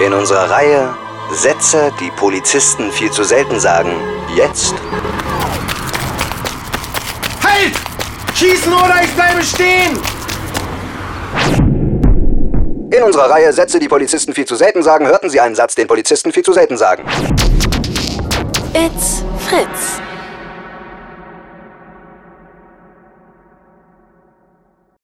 In unserer Reihe Sätze, die Polizisten viel zu selten sagen. Jetzt Halt! Schießen oder ich bleibe stehen! In unserer Reihe Sätze, die Polizisten viel zu selten sagen, hörten Sie einen Satz, den Polizisten viel zu selten sagen. It's Fritz.